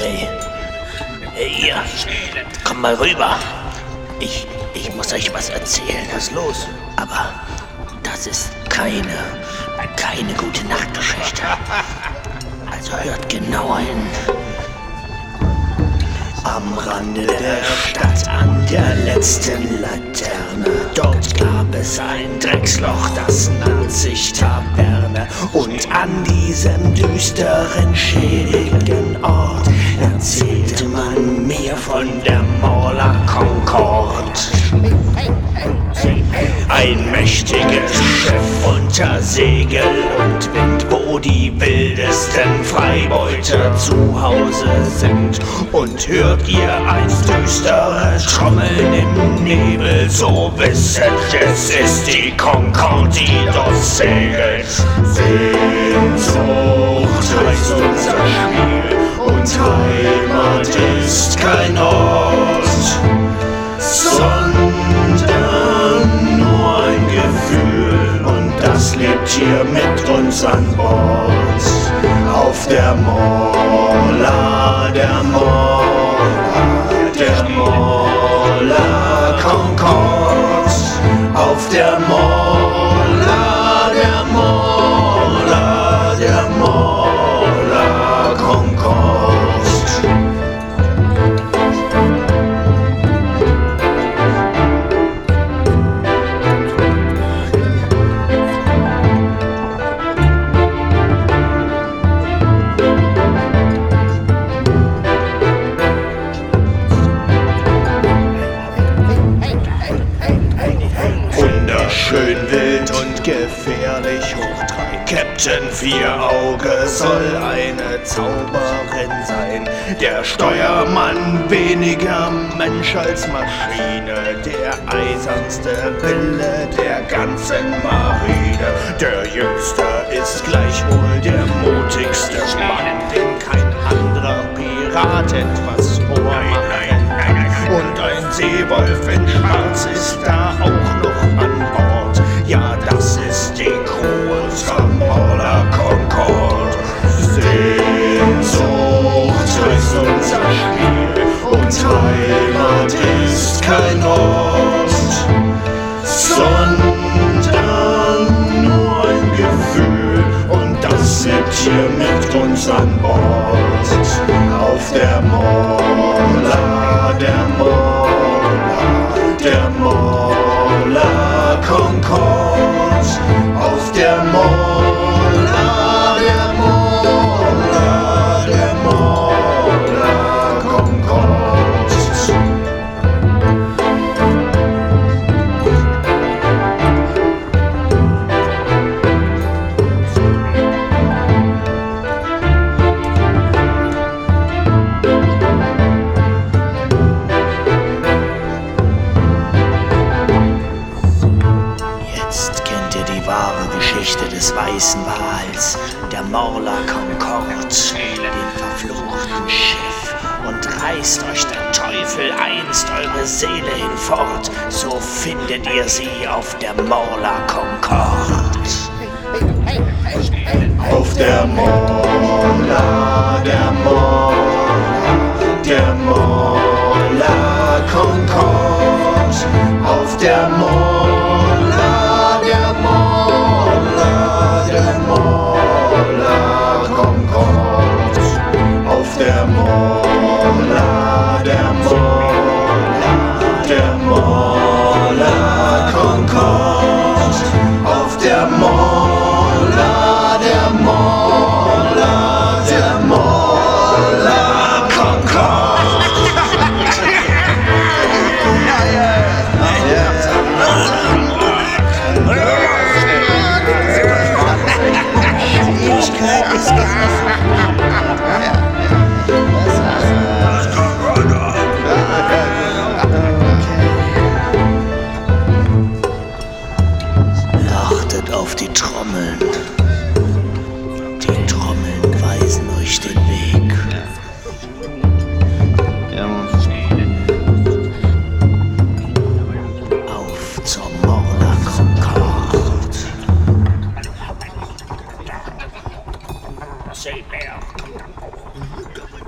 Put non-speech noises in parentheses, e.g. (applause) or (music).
Hey, hey ihr, komm mal rüber. Ich, ich muss euch was erzählen. Was ist los? Aber das ist keine, keine gute Nachtgeschichte. (laughs) Also hört genau hin. Am Rande der Stadt an der letzten Laterne. Dort es ein Drecksloch, das nannte sich Taverne. Und an diesem düsteren, schädigen Ort erzählte man mir von der Mauler Concorde. Ein mächtiges Schiff unter Segel und Wind, wo die wildesten Freibeuter zu Hause sind. Und hört ihr einst düstere Trommeln im Nebel, so wisset, es ist die Concorde, die dort segelt. Sehnsucht lebt hier mit uns an Bord. Auf der Mola, der Mola, der Mola Concorde. Auf der Mola, Wunderschön wild und gefährlich hoch drei. Captain Vierauge soll eine Zauberin sein. Der Steuermann weniger Mensch als Maschine. Der eisernste Wille der ganzen Marine. Der Jüngste ist gleichwohl der unser Spiel und Heimat ist kein Ort, sondern nur ein Gefühl und das lebt hier mit uns an Bord. Auf der Mola, des weißen Wals, der Morla Concorde, dem verfluchten Schiff. Und reißt euch der Teufel einst eure Seele hinfort, so findet ihr sie auf der Morla Concorde. Auf der Mola, der Mola, 十。